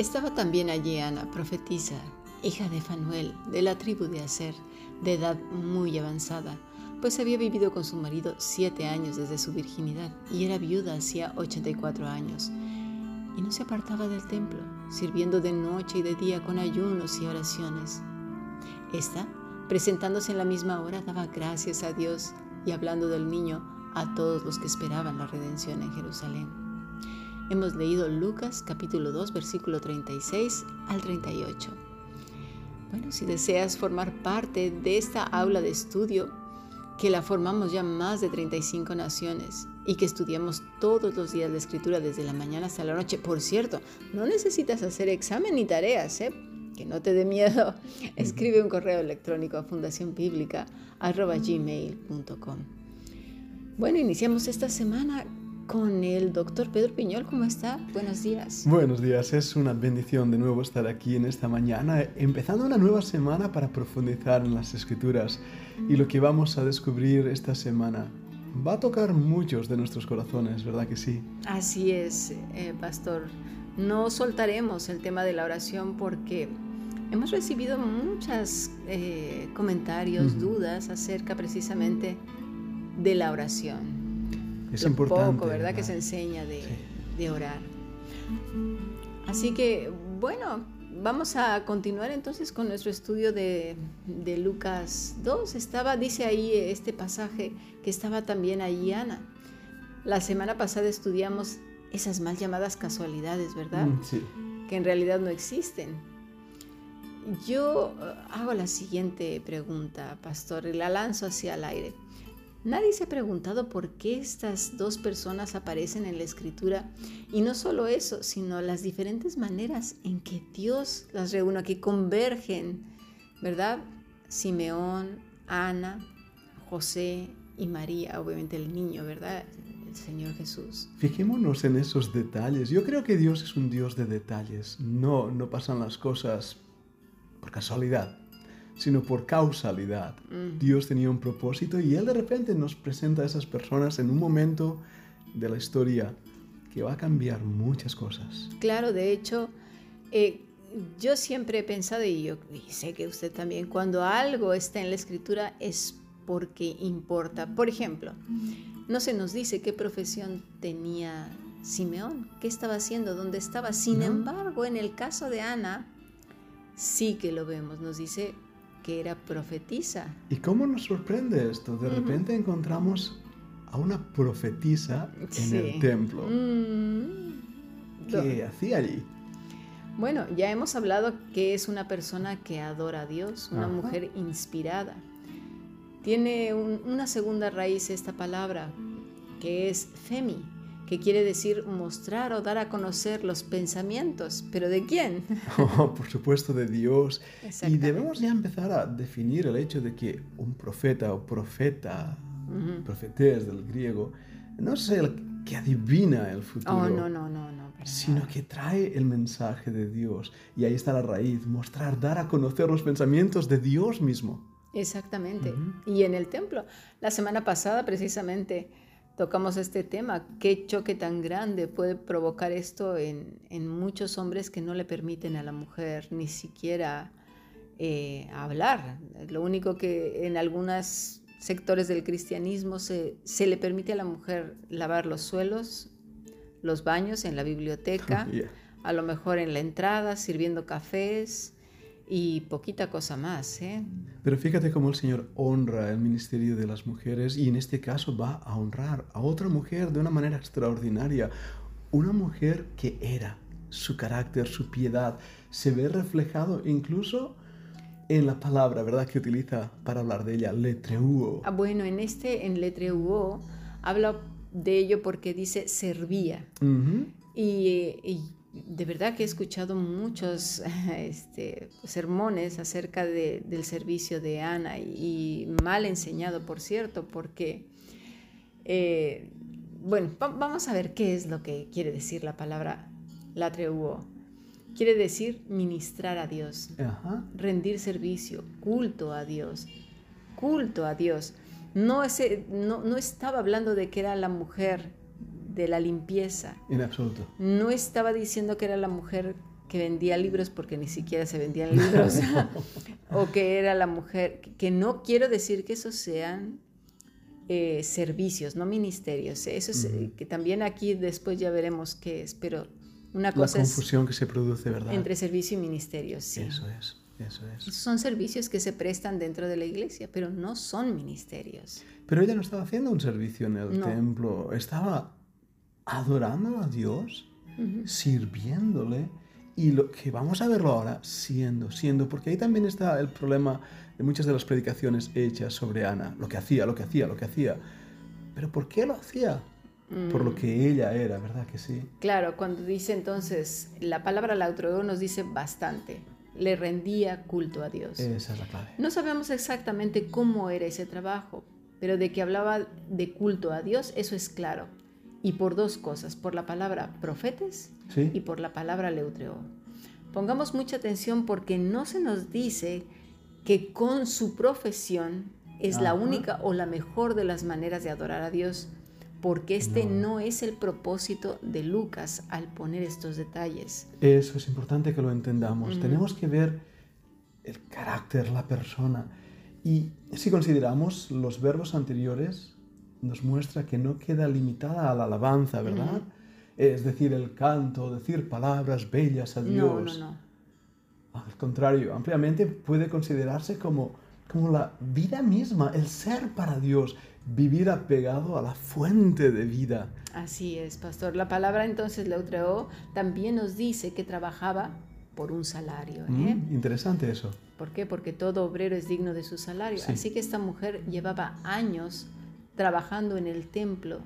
Estaba también allí Ana, profetisa, hija de Fanuel, de la tribu de Aser, de edad muy avanzada, pues había vivido con su marido siete años desde su virginidad y era viuda hacía 84 años. Y no se apartaba del templo, sirviendo de noche y de día con ayunos y oraciones. Esta, presentándose en la misma hora, daba gracias a Dios y hablando del niño a todos los que esperaban la redención en Jerusalén. Hemos leído Lucas capítulo 2 versículo 36 al 38. Bueno, si deseas formar parte de esta aula de estudio, que la formamos ya más de 35 naciones y que estudiamos todos los días la escritura desde la mañana hasta la noche. Por cierto, no necesitas hacer examen ni tareas, ¿eh? que no te dé miedo. Escribe un correo electrónico a fundacionbiblica.gmail.com Bueno, iniciamos esta semana con el doctor Pedro Piñol. ¿Cómo está? Buenos días. Buenos días, es una bendición de nuevo estar aquí en esta mañana, empezando una nueva semana para profundizar en las escrituras. Y lo que vamos a descubrir esta semana va a tocar muchos de nuestros corazones, ¿verdad que sí? Así es, eh, pastor. No soltaremos el tema de la oración porque hemos recibido muchos eh, comentarios, dudas acerca precisamente de la oración es importante. poco, ¿verdad? Que se enseña de, de orar. Así que, bueno, vamos a continuar entonces con nuestro estudio de, de, Lucas 2. Estaba, dice ahí este pasaje, que estaba también ahí Ana. La semana pasada estudiamos esas mal llamadas casualidades, ¿verdad? Mm, sí. Que en realidad no existen. Yo eh, hago la siguiente pregunta, pastor, y la lanzo hacia el aire. Nadie se ha preguntado por qué estas dos personas aparecen en la escritura y no solo eso, sino las diferentes maneras en que Dios las reúne, que convergen, ¿verdad? Simeón, Ana, José y María, obviamente el niño, ¿verdad? El Señor Jesús. Fijémonos en esos detalles. Yo creo que Dios es un Dios de detalles. No, no pasan las cosas por casualidad sino por causalidad. Mm. Dios tenía un propósito y Él de repente nos presenta a esas personas en un momento de la historia que va a cambiar muchas cosas. Claro, de hecho, eh, yo siempre he pensado, y yo sé que usted también, cuando algo está en la escritura es porque importa. Por ejemplo, no se nos dice qué profesión tenía Simeón, qué estaba haciendo, dónde estaba. Sin embargo, en el caso de Ana, sí que lo vemos. Nos dice que era profetisa. ¿Y cómo nos sorprende esto? De repente encontramos a una profetisa en el templo. Mm. ¿Qué hacía allí? Bueno, ya hemos hablado que es una persona que adora a Dios, una mujer inspirada. Tiene una segunda raíz esta palabra, que es femi, que quiere decir mostrar o dar a conocer los pensamientos. ¿Pero de quién? Oh, por supuesto, de Dios. Y debemos ya empezar a definir el hecho de que un profeta o profeta, profetés del griego, no es el que adivina el futuro. Oh, no, no, no, no. Sino que trae el mensaje de Dios. Y ahí está la raíz, mostrar, dar a conocer los pensamientos de Dios mismo. Exactamente. Y en el templo, la semana pasada precisamente tocamos este tema. ¿Qué choque tan grande puede provocar esto en, muchos hombres que no le permiten a la mujer ni siquiera eh, hablar? Lo único que en algunos sectores del cristianismo se, se, le permite a la mujer lavar los suelos, los baños en la biblioteca, a lo mejor en la entrada, sirviendo cafés y poquita cosa más. ¿eh? Pero fíjate cómo el Señor honra el ministerio de las mujeres y en este caso va a honrar a otra mujer de una manera extraordinaria. Una mujer que era su carácter, su piedad, se ve reflejado incluso en la palabra, ¿verdad?, que utiliza para hablar de ella, letreuo. Ah, bueno, en este, en letreuo, habla de ello porque dice servía. y de verdad que he escuchado muchos este, sermones acerca del servicio de Ana y, mal enseñado, por cierto, porque, eh, bueno, vamos a ver qué es lo que quiere decir la palabra latreuo. Quiere decir ministrar a Dios, rendir servicio, culto a Dios, culto a Dios. No, ese, no, no estaba hablando de que era la mujer de la limpieza. En absoluto. No estaba diciendo que era la mujer que vendía libros porque ni siquiera se vendían libros, o que era la mujer, que no quiero decir que esos sean eh, servicios, no ministerios. ¿eh? Eso es eh, que también aquí después ya veremos qué es, pero una cosa la confusión que se produce, ¿verdad? Entre servicio y ministerio, sí. Eso es, eso es. Son servicios que se prestan dentro de la iglesia, pero no son ministerios. Pero ella no estaba haciendo un servicio en el templo, estaba adorando a Dios, sirviéndole y lo que vamos a verlo ahora siendo, siendo, porque ahí también está el problema de muchas de las predicaciones hechas sobre Ana, lo que hacía, lo que hacía, lo que hacía. Pero ¿por qué lo hacía? Por lo mm. que ella era, ¿verdad que sí? Claro, cuando dice entonces, la palabra lautreo nos dice bastante, le rendía culto a Dios. Esa es la clave. No sabemos exactamente cómo era ese trabajo, pero de que hablaba de culto a Dios, eso es claro. Y por dos cosas, por la palabra profetes y por la palabra leutreo. Pongamos mucha atención porque no se nos dice que con su profesión es la única o la mejor de las maneras de adorar a Dios, porque este no. es el propósito de Lucas al poner estos detalles. Eso es importante que lo entendamos. Tenemos que ver el carácter, la persona. Y si consideramos los verbos anteriores, nos muestra que no queda limitada a la alabanza, ¿verdad? Es decir, el canto, decir palabras bellas a Dios. No, no, no. Al contrario, ampliamente puede considerarse como, como la vida misma, el ser para Dios, vivir apegado a la fuente de vida. Así es, pastor. La palabra entonces Leutreó también nos dice que trabajaba por un salario. ¿eh? Mm, interesante eso. ¿Por qué? Porque todo obrero es digno de su salario. Así que esta mujer llevaba años trabajando en el templo.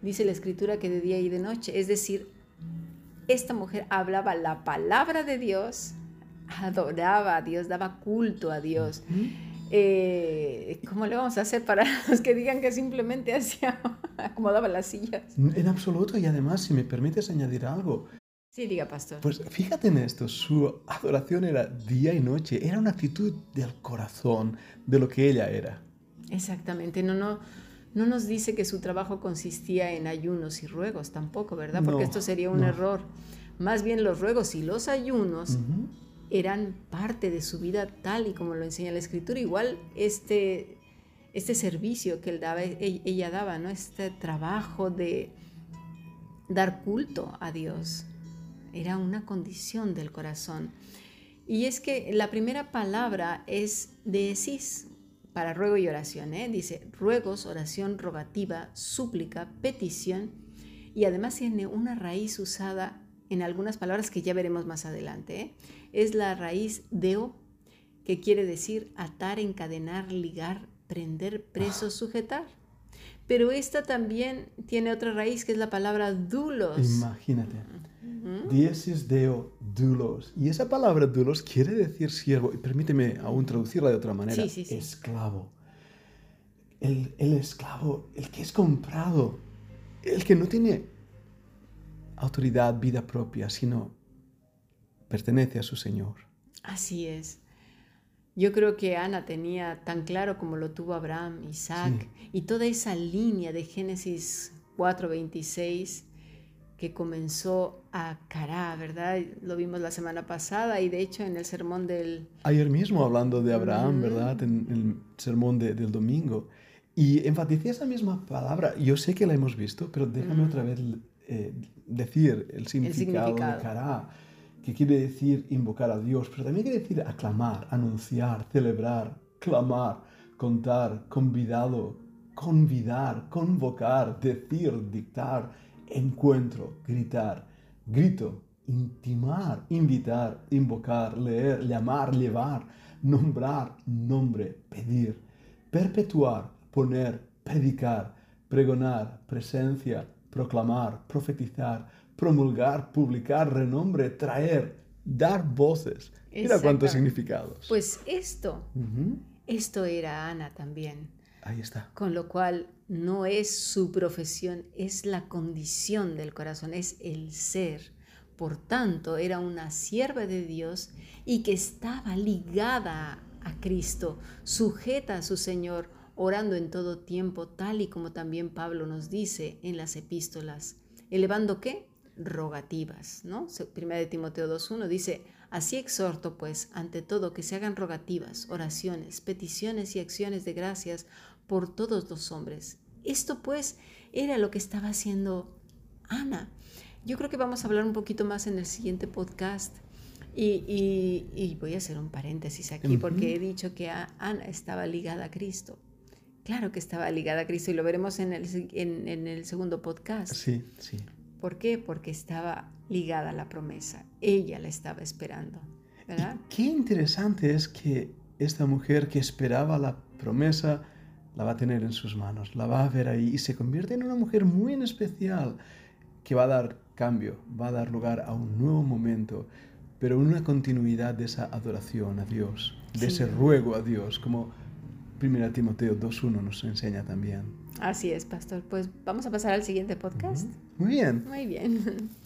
Dice la escritura que de día y de noche. Es decir, esta mujer hablaba la palabra de Dios, adoraba a Dios, daba culto a Dios. Eh, ¿Cómo le vamos a hacer para los que digan que simplemente hacía, acomodaba las sillas? En absoluto, y además, si me permites añadir algo. Sí, diga, pastor. Pues fíjate en esto, su adoración era día y noche, era una actitud del corazón, de lo que ella era. Exactamente, no, no, no nos dice que su trabajo consistía en ayunos y ruegos tampoco, ¿verdad? Porque esto sería un error. Más bien los ruegos y los ayunos eran parte de su vida tal y como lo enseña la escritura. Igual este, este servicio que él daba, e, ella daba, ¿no? Este trabajo de dar culto a Dios. Era una condición del corazón. Y es que la primera palabra es de Esis, para ruego y oración. ¿eh? Dice ruegos, oración, rogativa, súplica, petición y además tiene una raíz usada en algunas palabras que ya veremos más adelante. ¿eh? Es la raíz deo, que quiere decir atar, encadenar, ligar, prender, preso, sujetar. Pero esta también tiene otra raíz que es la palabra dulos. Imagínate. Diesis deo dulos. Y esa palabra dulos quiere decir siervo. Y permíteme aún traducirla de otra manera. Esclavo. El, el esclavo, el que es comprado, el que no tiene autoridad, vida propia, sino pertenece a su Señor. Así es. Yo creo que Ana tenía tan claro como lo tuvo Abraham, Isaac y toda esa línea de Génesis 4:26 que comenzó a Cará, ¿verdad? Lo vimos la semana pasada y de hecho en el sermón del... Ayer mismo hablando de Abraham, ¿verdad? En, el sermón del domingo. Y enfaticé esa misma palabra. Yo sé que la hemos visto, pero déjame otra vez eh, decir el significado, de Cará, que quiere decir invocar a Dios, pero también quiere decir aclamar, anunciar, celebrar, clamar, contar, convidado, convidar, convocar, decir, dictar encuentro, gritar, grito, intimar, invitar, invocar, leer, llamar, llevar, nombrar, nombre, pedir, perpetuar, poner, predicar, pregonar, presencia, proclamar, profetizar, promulgar, publicar, renombre, traer, dar voces. Mira cuántos significados. Pues esto, esto era Ana también. Ahí está. Con lo cual no es su profesión, es la condición del corazón, es el ser. Por tanto, era una sierva de Dios y que estaba ligada a Cristo, sujeta a su Señor, orando en todo tiempo, tal y como también Pablo nos dice en las epístolas. ¿Elevando qué? rogativas, ¿no? Primera de Timoteo 2.1 dice, así exhorto pues ante todo que se hagan rogativas, oraciones, peticiones y acciones de gracias por todos los hombres. Esto pues era lo que estaba haciendo Ana. Yo creo que vamos a hablar un poquito más en el siguiente podcast. Y, voy a hacer un paréntesis aquí porque he dicho que Ana estaba ligada a Cristo. Claro que estaba ligada a Cristo y lo veremos en el, en, el segundo podcast. Sí, sí. ¿Por qué? Porque estaba ligada a la promesa. Ella la estaba esperando. ¿verdad? qué interesante es que esta mujer que esperaba la promesa la va a tener en sus manos, la va a ver ahí y se convierte en una mujer muy en especial que va a dar cambio, va a dar lugar a un nuevo momento, pero una continuidad de esa adoración a Dios, de ese ruego a Dios, como 1 Timoteo 2.1 nos enseña también. Así es, pastor. Pues vamos a pasar al siguiente podcast. Muy bien. Muy bien.